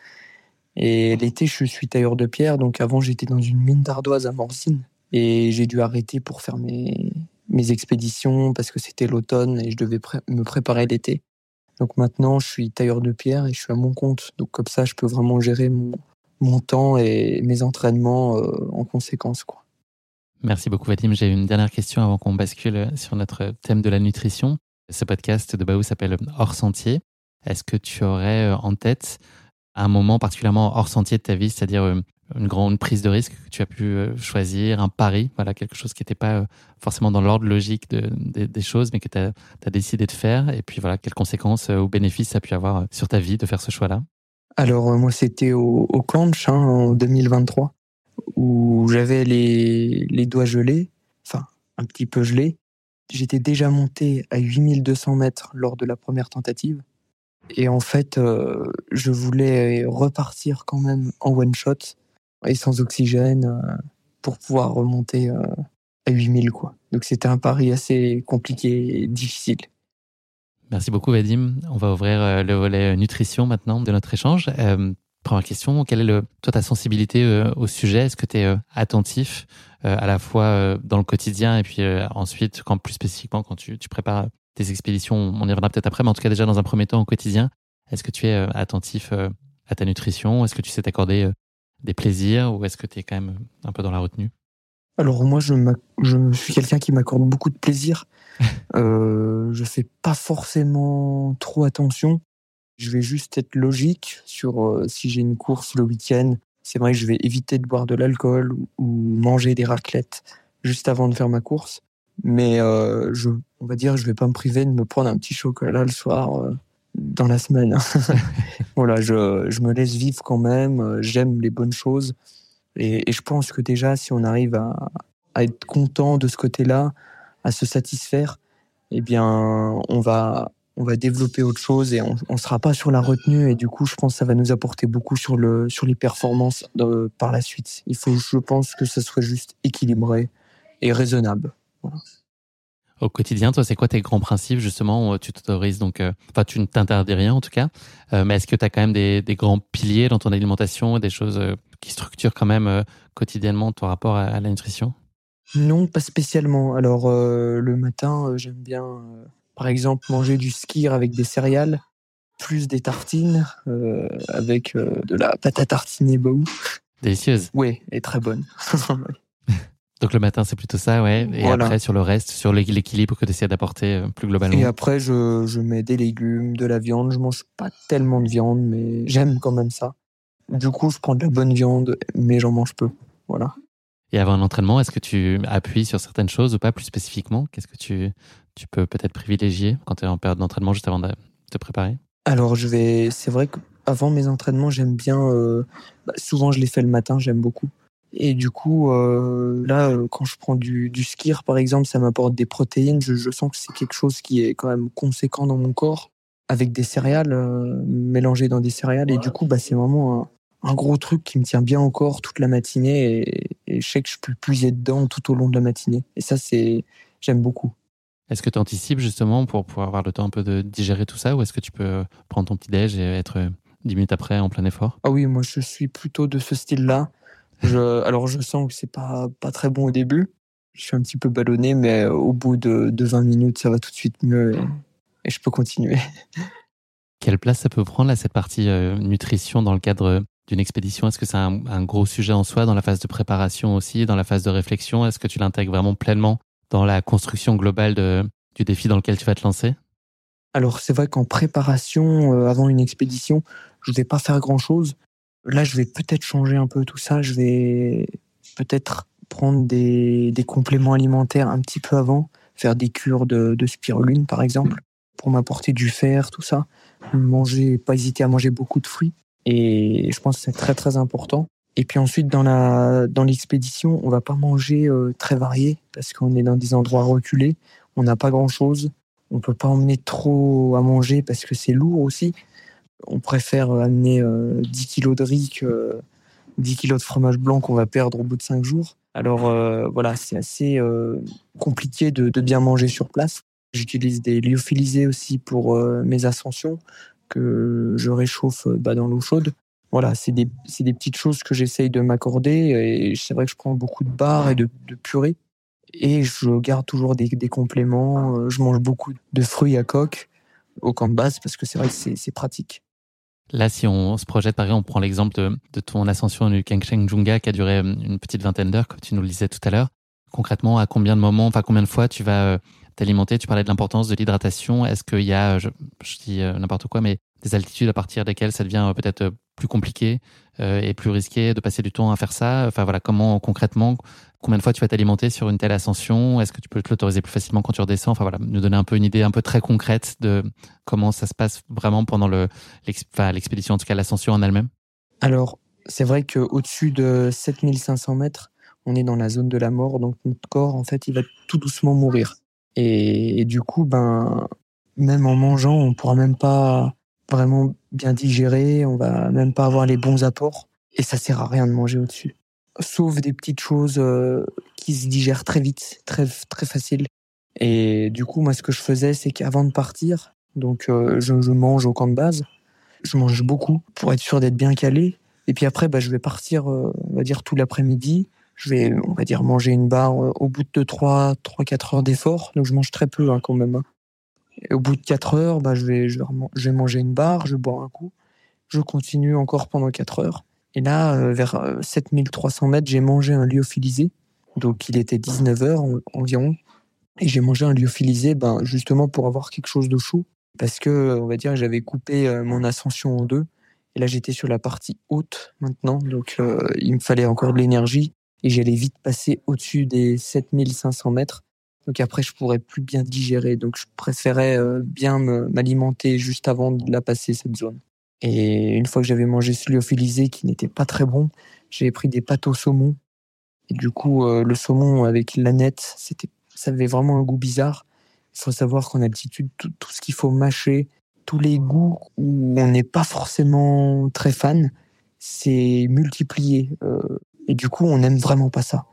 Speaker 2: Et l'été, je suis tailleur de pierre. Donc avant, j'étais dans une mine d'ardoise à Morzine. Et j'ai dû arrêter pour faire mes, mes expéditions parce que c'était l'automne et je devais me préparer l'été. Donc maintenant, je suis tailleur de pierre et je suis à mon compte. Donc comme ça, je peux vraiment gérer mon, mon temps et mes entraînements euh, en conséquence. Quoi.
Speaker 1: Merci beaucoup, Vadim. J'ai une dernière question avant qu'on bascule sur notre thème de la nutrition. Ce podcast de Baou s'appelle Hors Sentier. Est-ce que tu aurais euh, en tête un moment particulièrement hors sentier de ta vie, c'est-à-dire euh, une grande prise de risque que tu as pu euh, choisir, un pari, voilà, quelque chose qui n'était pas euh, forcément dans l'ordre logique des choses, mais que tu as, décidé de faire. Et puis voilà, quelles conséquences ou bénéfices ça a pu avoir sur ta vie de faire ce choix-là?
Speaker 2: Alors, moi, c'était au, au hein, en 2023, où j'avais les, les doigts gelés, enfin, un petit peu gelés. J'étais déjà monté à 8200 mètres lors de la première tentative. Et en fait, euh, je voulais repartir quand même en one shot et sans oxygène euh, pour pouvoir remonter euh, à 8000 quoi. Donc c'était un pari assez compliqué et difficile.
Speaker 1: Merci beaucoup Vadim. On va ouvrir le volet nutrition maintenant de notre échange. première question, quelle est le, toi ta sensibilité au sujet? Est-ce que tu es attentif à la fois dans le quotidien et puis ensuite, quand plus spécifiquement quand tu, tu prépares tes expéditions, on y reviendra peut-être après, mais en tout cas déjà dans un premier temps au quotidien, est-ce que tu es euh, attentif euh, à ta nutrition? Est-ce que tu sais t'accorder euh, des plaisirs ou est-ce que tu es quand même un peu dans la retenue?
Speaker 2: Alors moi, je, je suis quelqu'un qui m'accorde beaucoup de plaisir. euh, je fais pas forcément trop attention. Je vais juste être logique sur si j'ai une course le week-end. C'est vrai que je vais éviter de boire de l'alcool ou, manger des raclettes juste avant de faire ma course. Mais je, on va dire, je vais pas me priver de me prendre un petit chocolat le soir dans la semaine. voilà, je, je, me laisse vivre quand même, euh, j'aime les bonnes choses. Et, et, je pense que déjà, si on arrive à, à être content de ce côté-là, à se satisfaire, eh bien, on va, on va développer autre chose et on ne sera pas sur la retenue. Et du coup, je pense que ça va nous apporter beaucoup sur, le, sur les performances de, par la suite. Il faut, je pense, que ce soit juste équilibré et raisonnable. Voilà
Speaker 1: au quotidien, toi, c'est quoi tes grands principes justement Tu t'autorises donc, euh, enfin, tu ne t'interdis rien en tout cas, euh, mais est-ce que tu as quand même des, grands piliers dans ton alimentation, des choses euh, qui structurent quand même quotidiennement ton rapport à, la nutrition?
Speaker 2: Non, pas spécialement. Alors le matin, j'aime bien, par exemple, manger du skir avec des céréales, plus des tartines avec de la pâte à tartiner Baou.
Speaker 1: Délicieuse.
Speaker 2: Oui, et très bonne.
Speaker 1: Donc le matin, c'est plutôt ça, ouais. Et après, sur le reste, sur l'équilibre que tu essaies d'apporter euh, plus globalement.
Speaker 2: Et après, je, je, mets des légumes, de la viande. Je mange pas tellement de viande, mais j'aime quand même ça. Du coup, je prends de la bonne viande, mais j'en mange peu. Voilà.
Speaker 1: Et avant un entraînement, est-ce que tu appuies sur certaines choses ou pas plus spécifiquement? Qu'est-ce que tu, tu peux peut-être privilégier quand tu es en période d'entraînement juste avant de te préparer?
Speaker 2: Alors, je vais. C'est vrai qu'avant mes entraînements, j'aime bien. Euh, bah, souvent, je les fais le matin, j'aime beaucoup. Et du coup, euh, là, euh, quand je prends du, du skir, par exemple, ça m'apporte des protéines. Je, je sens que c'est quelque chose qui est quand même conséquent dans mon corps, avec des céréales, euh, mélangées dans des céréales. Et du coup, bah, c'est vraiment un, un, gros truc qui me tient bien au corps toute la matinée. Et, et je sais que je peux puiser dedans tout au long de la matinée. Et ça, c'est j'aime beaucoup.
Speaker 1: Est-ce que tu anticipes justement pour pouvoir avoir le temps un peu de digérer tout ça ou est-ce que tu peux prendre ton petit déj et être 10 minutes après en plein effort?
Speaker 2: Ah oui, moi je suis plutôt de ce style-là. Je, alors je sens que c'est pas, pas très bon au début. Je suis un petit peu ballonné, mais au bout de, de 20 minutes, ça va tout de suite mieux et, et je peux continuer.
Speaker 1: Quelle place ça peut prendre là, cette partie euh, nutrition dans le cadre d'une expédition? Est-ce que c'est un, un, gros sujet en soi dans la phase de préparation aussi, dans la phase de réflexion? Est-ce que tu l'intègres vraiment pleinement dans la construction globale de, du défi dans lequel tu vas te lancer?
Speaker 2: Alors c'est vrai qu'en préparation, euh, avant une expédition, je ne vais pas faire grand-chose. Là, je vais peut-être changer un peu tout ça. Je vais peut-être prendre des, compléments alimentaires un petit peu avant, faire des cures de, de spiruline, par exemple, pour m'apporter du fer, tout ça. Manger, pas hésiter à manger beaucoup de fruits. Et je pense que c'est très très important. Et puis ensuite, dans la dans l'expédition, on va pas manger euh, très varié parce qu'on est dans des endroits reculés. On n'a pas grand chose. On peut pas emmener trop à manger parce que c'est lourd aussi on préfère amener euh, 10 kilos de riz que 10 kilos de fromage blanc qu'on va perdre au bout de 5 jours. Alors euh, voilà, c'est assez euh, compliqué de, bien manger sur place. J'utilise des lyophilisés aussi pour euh, mes ascensions que je réchauffe bah, dans l'eau chaude. Voilà, c'est des, petites choses que j'essaye de m'accorder et c'est vrai que je prends beaucoup de barres et de, de purée et je garde toujours des, des compléments. Je mange beaucoup de fruits à coque au camp de base parce que c'est vrai que c'est pratique.
Speaker 1: Là, si on se projette, par exemple, on prend l'exemple de, ton ascension du Kangsheng Junga qui a duré euh, une petite vingtaine d'heures, comme tu nous le disais tout à l'heure. Concrètement, à combien de moments, enfin combien de fois tu vas euh, t'alimenter? Tu parlais de l'importance de l'hydratation. Est-ce qu'il y a, je, dis euh, n'importe quoi, mais des altitudes à partir desquelles ça devient peut-être plus compliqué et plus risqué de passer du temps à faire ça Enfin voilà, comment concrètement, combien de fois tu vas t'alimenter sur une telle ascension? Est-ce que tu peux te l'autoriser plus facilement quand tu redescends? Enfin voilà, nous donner un peu une idée un peu très concrète de comment ça se passe vraiment pendant le l'expédition, en tout cas l'ascension en elle-même.
Speaker 2: Alors c'est vrai qu'au-dessus de 7500 mètres, on est dans la zone de la mort, donc notre corps en fait il va tout doucement mourir. Et, et du coup, ben même en mangeant, on pourra même pas vraiment bien digérer, on va même pas avoir les bons apports et ça sert à rien de manger au-dessus. Sauf des petites choses euh, qui se digèrent très vite, très très facile. Et du coup, moi, ce que je faisais, c'est qu'avant de partir, donc euh, je, mange au camp de base, je mange beaucoup pour être sûr d'être bien calé. Et puis après, bah, je vais partir, euh, on va dire tout l'après-midi. Je vais, on va dire, manger une barre au bout de 3, 3 4 heures d'effort. Donc je mange très peu hein, quand même. Hein. Et au bout de 4 heures, bah, je, vais, je, vais, manger une barre, je vais boire un coup. Je continue encore pendant 4 heures. Et là, euh, vers 7300 mètres, j'ai mangé un lyophilisé. Donc il était 19 heures environ. Et j'ai mangé un lyophilisé ben, justement pour avoir quelque chose de chaud. Parce que, on va dire, j'avais coupé euh, mon ascension en deux. Et là, j'étais sur la partie haute maintenant. Donc euh, il me fallait encore de l'énergie. Et j'allais vite passer au-dessus des 7500 mètres. Donc après, je pourrais plus bien digérer. Donc je préférais euh, bien m'alimenter juste avant de la passer cette zone. Et une fois que j'avais mangé ce lyophilisé qui n'était pas très bon, j'avais pris des pâtes au saumon. Et du coup, euh, le saumon avec l'aneth, c'était, ça avait vraiment un goût bizarre. Il faut savoir qu'en altitude, tout, tout ce qu'il faut mâcher, tous les goûts où on n'est pas forcément très fan, c'est multiplié. Euh, et du coup, on n'aime vraiment pas ça.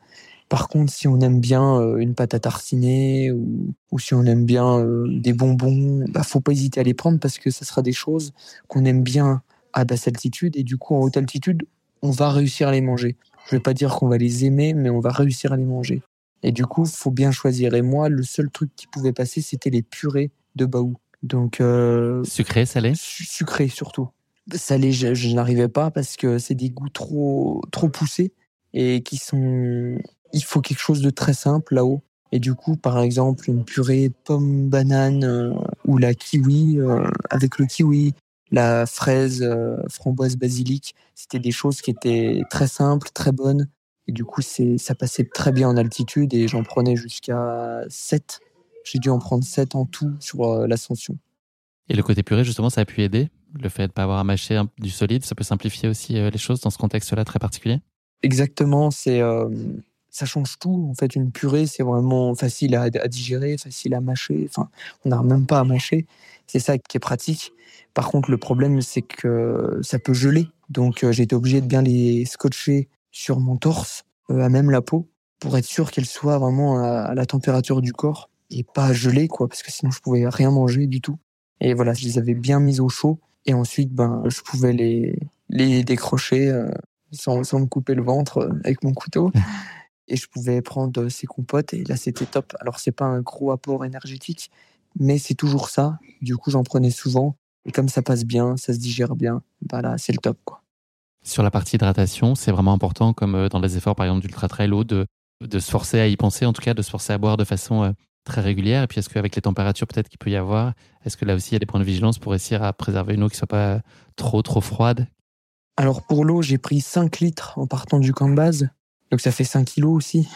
Speaker 2: Par contre, si on aime bien euh, une pâte à tartiner ou, ou si on aime bien euh, des bonbons, bah, faut pas hésiter à les prendre parce que ça sera des choses qu'on aime bien à basse altitude et du coup en haute altitude, on va réussir à les manger. Je vais pas dire qu'on va les aimer, mais on va réussir à les manger. Et du coup, faut bien choisir. Et moi, le seul truc qui pouvait passer, c'était les purées de baou. Donc euh,
Speaker 1: sucré, salé,
Speaker 2: sucré surtout. Salé, je, je n'arrivais pas parce que c'est des goûts trop trop poussés et qui sont il faut quelque chose de très simple là-haut. Et du coup, par exemple, une purée pomme banane euh, ou la kiwi euh, avec le kiwi, la fraise, euh, framboise basilic, c'était des choses qui étaient très simples, très bonnes Et du coup, c'est, ça passait très bien en altitude et j'en prenais jusqu'à 7. J'ai dû en prendre 7 en tout sur l'ascension.
Speaker 1: Et le côté purée, justement, ça a pu aider? Le fait de ne pas avoir à mâcher du solide, ça peut simplifier aussi les choses dans ce contexte-là très particulier?
Speaker 2: Exactement, c'est, ça change tout. En fait, une purée, c'est vraiment facile à, digérer, facile à mâcher. Enfin, on n'a même pas à mâcher. C'est ça qui est pratique. Par contre, le problème, c'est que ça peut geler. Donc, j'ai été obligé de bien les scotcher sur mon torse, euh, à même la peau, pour être sûr qu'elle soit vraiment à, la température du corps et pas gelée, quoi, parce que sinon je pouvais rien manger du tout. Et voilà, je les avais bien mises au chaud et ensuite, ben, je pouvais les, les décrocher euh, sans, sans me couper le ventre euh, avec mon couteau. et je pouvais prendre ces compotes et là c'était top. Alors c'est pas un gros apport énergétique, mais c'est toujours ça. Du coup j'en prenais souvent et comme ça passe bien, ça se digère bien, bah là c'est le top quoi.
Speaker 1: Sur la partie hydratation, c'est vraiment important, comme euh, dans les efforts par exemple d'ultra trail ou de, de se forcer à y penser, en tout cas de se forcer à boire de façon euh, très régulière. Et puis est-ce qu'avec les températures peut-être qu'il peut y avoir, est-ce que là aussi il y a des points de vigilance pour essayer à préserver une eau qui soit pas trop trop froide?
Speaker 2: Alors pour l'eau, j'ai pris 5 litres en partant du camp de base, donc ça fait 5 kilos aussi.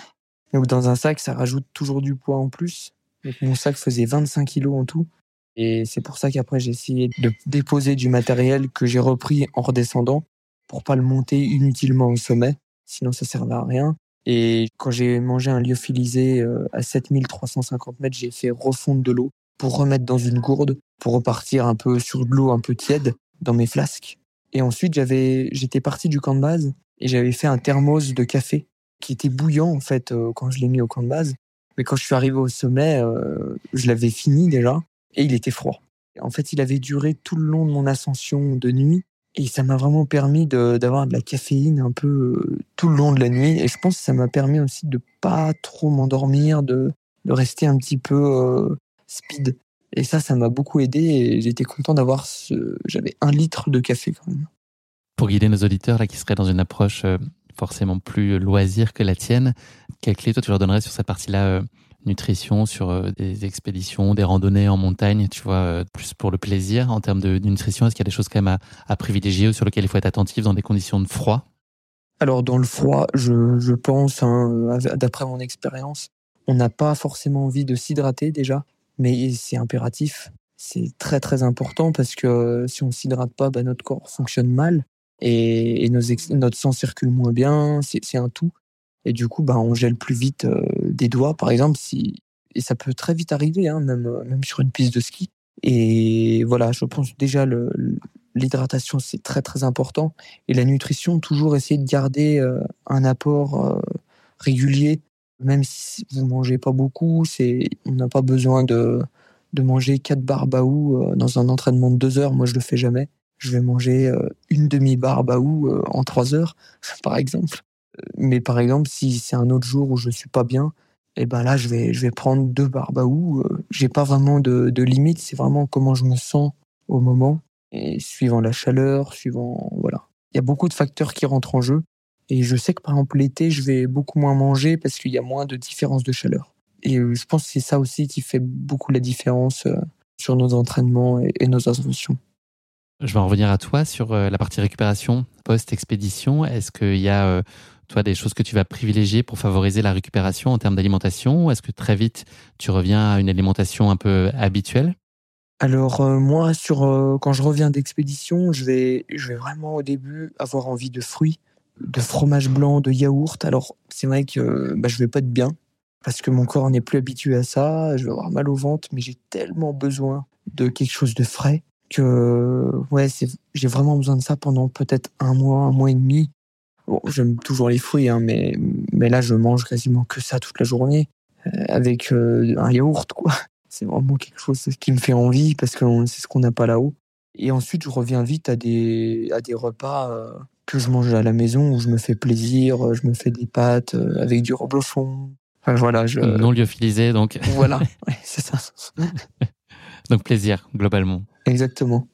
Speaker 2: Donc dans un sac, ça rajoute toujours du poids en plus. Donc mon sac faisait 25 kilos en tout. Et c'est pour ça qu'après j'ai essayé de déposer du matériel que j'ai repris en redescendant pour pas le monter inutilement au sommet, sinon ça servait à rien. Et quand j'ai mangé un lyophilisé euh, à 7350 mètres, j'ai fait refondre de l'eau pour remettre dans une gourde, pour repartir un peu sur de l'eau un peu tiède dans mes flasques. Et ensuite, j'avais, j'étais parti du camp de base et j'avais fait un thermos de café qui était bouillant en fait euh, quand je l'ai mis au camp de base. Mais quand je suis arrivé au sommet, euh, je l'avais fini déjà et il était froid. En fait, il avait duré tout le long de mon ascension de nuit et ça m'a vraiment permis d'avoir de, la caféine un peu euh, tout le long de la nuit. Et je pense que ça m'a permis aussi de pas trop m'endormir, de, de rester un petit peu speed. Et ça, ça m'a beaucoup aidé et j'étais content d'avoir ce. J'avais un litre de café quand même.
Speaker 1: Pour guider nos auditeurs là qui seraient dans une approche euh, forcément plus loisir que la tienne, quelle clé toi tu leur donnerais sur cette partie-là nutrition, sur euh, des expéditions, des randonnées en montagne, tu vois, euh, plus pour le plaisir en termes de, nutrition? Est-ce qu'il y a des choses quand même à, privilégier ou sur lesquelles il faut être attentif dans des conditions de froid?
Speaker 2: Alors dans le froid, je, pense, hein, d'après mon expérience, on n'a pas forcément envie de s'hydrater déjà, mais c'est impératif. C'est très très important parce que euh, si on s'hydrate pas, bah, notre corps fonctionne mal et, nos notre sang circule moins bien. C'est un tout. Et du coup, bah, on gèle plus vite euh, des doigts, par exemple, si et ça peut très vite arriver, hein, même euh, même sur une piste de ski. Et voilà, je pense déjà le, l'hydratation c'est très très important et la nutrition toujours essayer de garder euh, un apport régulier, même si vous mangez pas beaucoup, c'est on n'a pas besoin de de manger quatre barres baou dans un entraînement de deux heures. Moi, je le fais jamais. Je vais manger une demi barre baou en trois heures, par exemple. Mais par exemple, si c'est un autre jour où je suis pas bien, et eh ben là, je vais, je vais prendre deux barbaou. Euh, j'ai pas vraiment de, de limite, c'est vraiment comment je me sens au moment. Et suivant la chaleur, suivant. Voilà. Il y a beaucoup de facteurs qui rentrent en jeu. Et je sais que par exemple, l'été, je vais beaucoup moins manger parce qu'il y a moins de différence de chaleur. Et euh, je pense que c'est ça aussi qui fait beaucoup la différence euh, sur nos entraînements et, nos ascensions.
Speaker 1: Je vais en revenir à toi sur la partie récupération post-expédition. Est-ce qu'il y a toi, des choses que tu vas privilégier pour favoriser la récupération en termes d'alimentation Ou est-ce que très vite, tu reviens à une alimentation un peu habituelle?
Speaker 2: Alors euh, moi, sur euh, quand je reviens d'expédition, je vais, je vais vraiment au début avoir envie de fruits, de fromage blanc, de yaourt. Alors c'est vrai que bah, je vais pas être bien parce que mon corps n'est plus habitué à ça. Je vais avoir mal au ventre, mais j'ai tellement besoin de quelque chose de frais que ouais, j'ai vraiment besoin de ça pendant peut-être un mois, un mois et demi. Bon, j'aime toujours les fruits, hein, mais, mais là, je mange quasiment que ça toute la journée, euh, avec euh, un yaourt, quoi. C'est vraiment quelque chose qui me fait envie parce que c'est ce qu'on n'a pas là-haut. Et ensuite, je reviens vite à des, à des repas euh, que je mange à la maison où je me fais plaisir, je me fais des pâtes avec du reblochon. Enfin, voilà, je...
Speaker 1: Non lyophilisé, donc.
Speaker 2: Voilà, c'est ça.
Speaker 1: Donc plaisir, globalement.
Speaker 2: Exactement.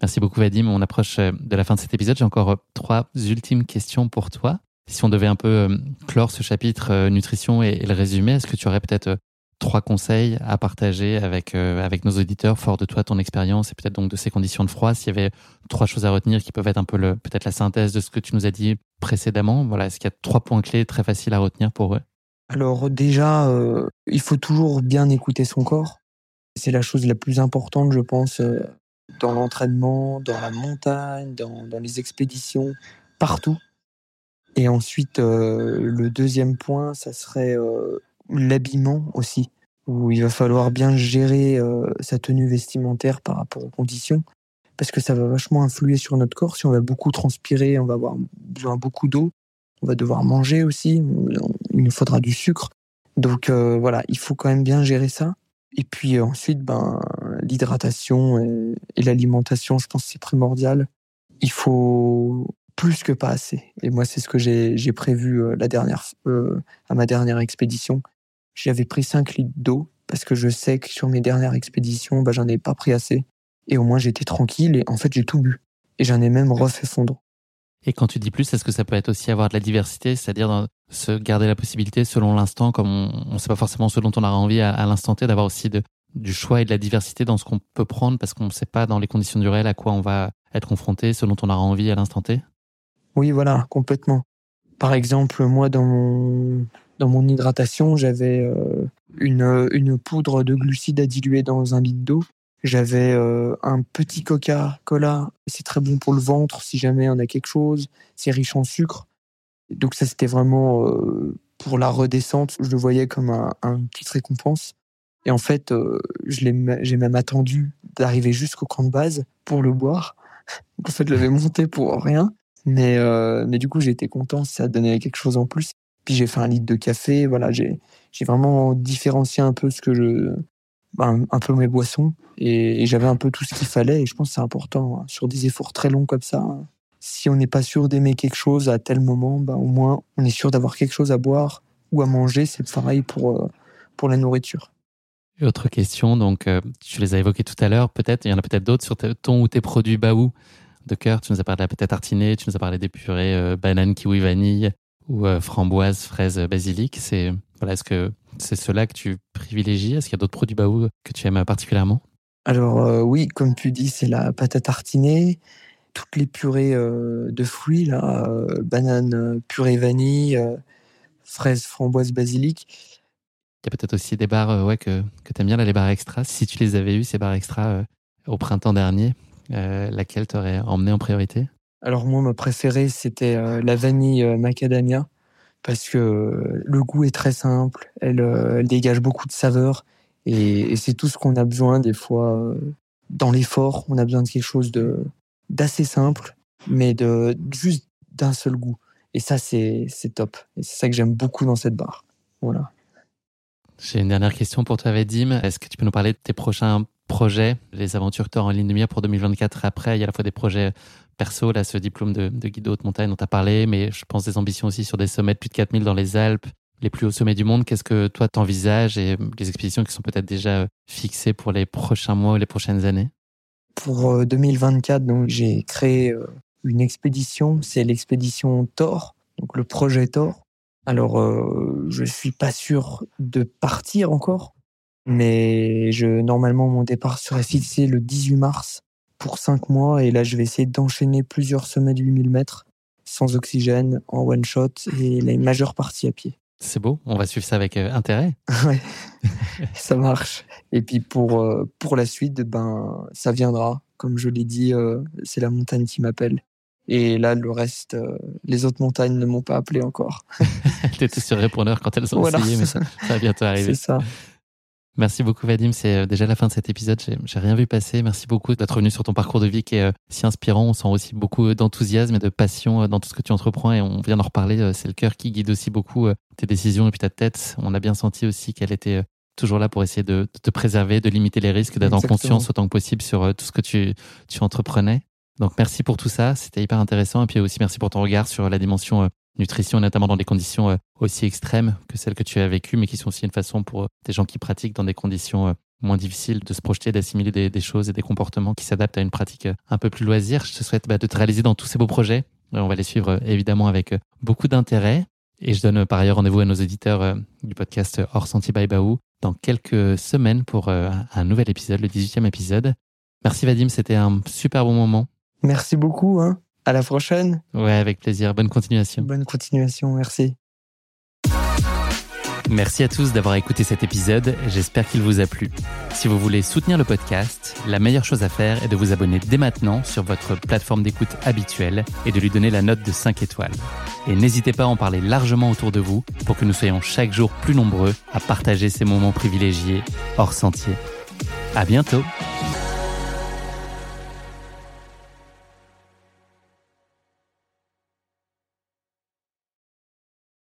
Speaker 1: Merci beaucoup Vadim. On approche euh, de la fin de cet épisode. J'ai encore euh, trois ultimes questions pour toi. Si on devait un peu euh, clore ce chapitre nutrition et, le résumer, est-ce que tu aurais peut-être trois conseils à partager avec, avec nos auditeurs, fort de toi, ton expérience et peut-être donc de ces conditions de froid, s'il y avait trois choses à retenir qui peuvent être un peu peut-être la synthèse de ce que tu nous as dit précédemment, voilà, est-ce qu'il y a trois points clés très faciles à retenir pour eux?
Speaker 2: Alors déjà, il faut toujours bien écouter son corps. C'est la chose la plus importante, je pense, dans l'entraînement, dans la montagne, dans, les expéditions, partout. Et ensuite, euh, le deuxième point, ça serait euh, l'habillement aussi, où il va falloir bien gérer euh, sa tenue vestimentaire par rapport aux conditions, parce que ça va vachement influer sur notre corps. Si on va beaucoup transpirer, on va avoir besoin beaucoup d'eau, on va devoir manger aussi, il nous faudra du sucre. Donc voilà, il faut quand même bien gérer ça. Et puis ensuite, ben, l'hydratation et, et l'alimentation, je pense que c'est primordial. Il faut plus que pas assez. Et moi, c'est ce que j'ai prévu euh, la dernière, euh, à ma dernière expédition. J'avais pris 5 litres d'eau parce que je sais que sur mes dernières expéditions, bah, j'en ai pas pris assez. Et au moins, j'étais tranquille et en fait, j'ai tout bu. Et j'en ai même refait fondre.
Speaker 1: Et quand tu dis plus, est-ce que ça peut être aussi avoir de la diversité, c'est-à-dire se garder la possibilité selon l'instant, comme on ne sait pas forcément ce dont on aura envie à, l'instant T, d'avoir aussi du choix et de la diversité dans ce qu'on peut prendre parce qu'on ne sait pas dans les conditions du réel à quoi on va être confronté, ce dont on aura envie à l'instant T?
Speaker 2: Oui, voilà, complètement. Par exemple, moi, dans mon, hydratation, j'avais euh, une poudre de glucides à diluer dans un litre d'eau. J'avais euh, un petit Coca-Cola. C'est très bon pour le ventre si jamais on a quelque chose. C'est riche en sucre. Donc ça, c'était vraiment euh, pour la redescente. Je le voyais comme un, petite récompense. Et en fait, j'ai même attendu d'arriver jusqu'au camp de base pour le boire. en fait, je l'avais monté pour rien. Mais, euh, mais du coup, été content, ça donné quelque chose en plus. Puis j'ai fait un litre de café, voilà, j'ai vraiment différencié un peu ce que je, ben, un peu mes boissons et, j'avais un peu tout ce qu'il fallait et je pense que c'est important hein, sur des efforts très longs comme ça. Hein. Si on n'est pas sûr d'aimer quelque chose à tel moment, ben, au moins on est sûr d'avoir quelque chose à boire ou à manger. C'est pareil pour, euh, pour la nourriture.
Speaker 1: autre question, donc euh, tu les as évoquées tout à l'heure, peut-être, il y en a peut-être d'autres sur ton ou tes produits Baou de cœur. Tu nous as parlé de la pâte tartinée, tu nous as parlé des purées euh, banane, kiwi, vanille ou euh, framboise, fraise, basilic. C'est voilà, est-ce que c'est cela que tu privilégies? Est-ce qu'il y a d'autres produits Baou que tu aimes particulièrement?
Speaker 2: Alors euh, oui, comme tu dis, c'est la pâte à tartiner, toutes les purées de fruits là, banane, purée vanille, fraise, framboise, basilic.
Speaker 1: Il y a peut-être aussi des bars ouais, que, que tu aimes bien, là, les bars extra. Si tu les avais eus, ces bars extra, au printemps dernier, euh, laquelle t'aurais emmené en priorité?
Speaker 2: Alors moi, ma préférée, c'était euh, la vanille euh, macadamia parce que le goût est très simple, elle, dégage beaucoup de saveur et, c'est tout ce qu'on a besoin des fois dans l'effort. On a besoin de quelque chose d'assez simple, mais de juste d'un seul goût. Et ça, c'est top. Et c'est ça que j'aime beaucoup dans cette barre. Voilà.
Speaker 1: J'ai une dernière question pour toi, Vadim. Est-ce que tu peux nous parler de tes prochains projets, les aventures que tu en ligne de mire pour 2024 après Il y a à la fois des projets perso, là, ce diplôme de, de guide de haute montagne dont tu as parlé, mais je pense des ambitions aussi sur des sommets de plus de 4000 dans les Alpes, les plus hauts sommets du monde. Qu'est-ce que toi t'envisages et les expéditions qui sont peut-être déjà fixées pour les prochains mois ou les prochaines années?
Speaker 2: Pour 2024, euh, donc j'ai créé euh, une expédition, c'est l'expédition Thor, donc le projet Thor. Alors, euh, je suis pas sûr de partir encore, mais normalement, mon départ serait fixé le 18 mars pour 5 mois. Et là, je vais essayer d'enchaîner plusieurs sommets de 8000 mètres sans oxygène, en one shot et la majeure partie à pied.
Speaker 1: C'est beau, on va suivre ça avec euh, intérêt.
Speaker 2: ouais, ça marche. Et puis pour, euh, pour la suite, ben, ça viendra. Comme je l'ai dit, c'est la montagne qui m'appelle. Et là, le reste, euh, les autres montagnes ne m'ont pas appelé encore.
Speaker 1: tu étais sur répondeur quand elles ont voilà, essayé, mais ça, ça, va bientôt arriver.
Speaker 2: C'est ça.
Speaker 1: Merci beaucoup Vadim, c'est euh, déjà la fin de cet épisode, j'ai rien vu passer. Merci beaucoup d'être venu sur ton parcours de vie qui est euh, si inspirant. On sent aussi beaucoup d'enthousiasme et de passion dans tout ce que tu entreprends et on vient d'en reparler. C'est le cœur qui guide aussi beaucoup tes décisions et puis ta tête. On a bien senti aussi qu'elle était toujours là pour essayer de, te préserver, de limiter les risques, d'être en conscience autant que possible sur tout ce que tu, tu entreprenais. Donc merci pour tout ça, c'était hyper intéressant. Et puis aussi merci pour ton regard sur la dimension euh, nutrition, notamment dans des conditions euh, aussi extrêmes que celles que tu as vécues, mais qui sont aussi une façon pour euh, des gens qui pratiquent dans des conditions moins difficiles de se projeter, d'assimiler des, choses et des comportements qui s'adaptent à une pratique un peu plus loisir. Je te souhaite bah, de te réaliser dans tous ces beaux projets. On va les suivre évidemment avec beaucoup d'intérêt. Et je donne par ailleurs rendez-vous à nos éditeurs du podcast Hors Sentier by Baou dans quelques semaines pour euh, un nouvel épisode, le 18e épisode. Merci Vadim, c'était un super bon moment.
Speaker 2: Merci beaucoup. Hein. À la prochaine.
Speaker 1: Ouais, avec plaisir. Bonne continuation.
Speaker 2: Bonne continuation. Merci.
Speaker 1: Merci à tous d'avoir écouté cet épisode, j'espère qu'il vous a plu. Si vous voulez soutenir le podcast, la meilleure chose à faire est de vous abonner dès maintenant sur votre plateforme d'écoute habituelle et de lui donner la note de 5 étoiles. Et n'hésitez pas à en parler largement autour de vous pour que nous soyons chaque jour plus nombreux à partager ces moments privilégiés hors sentier. À bientôt!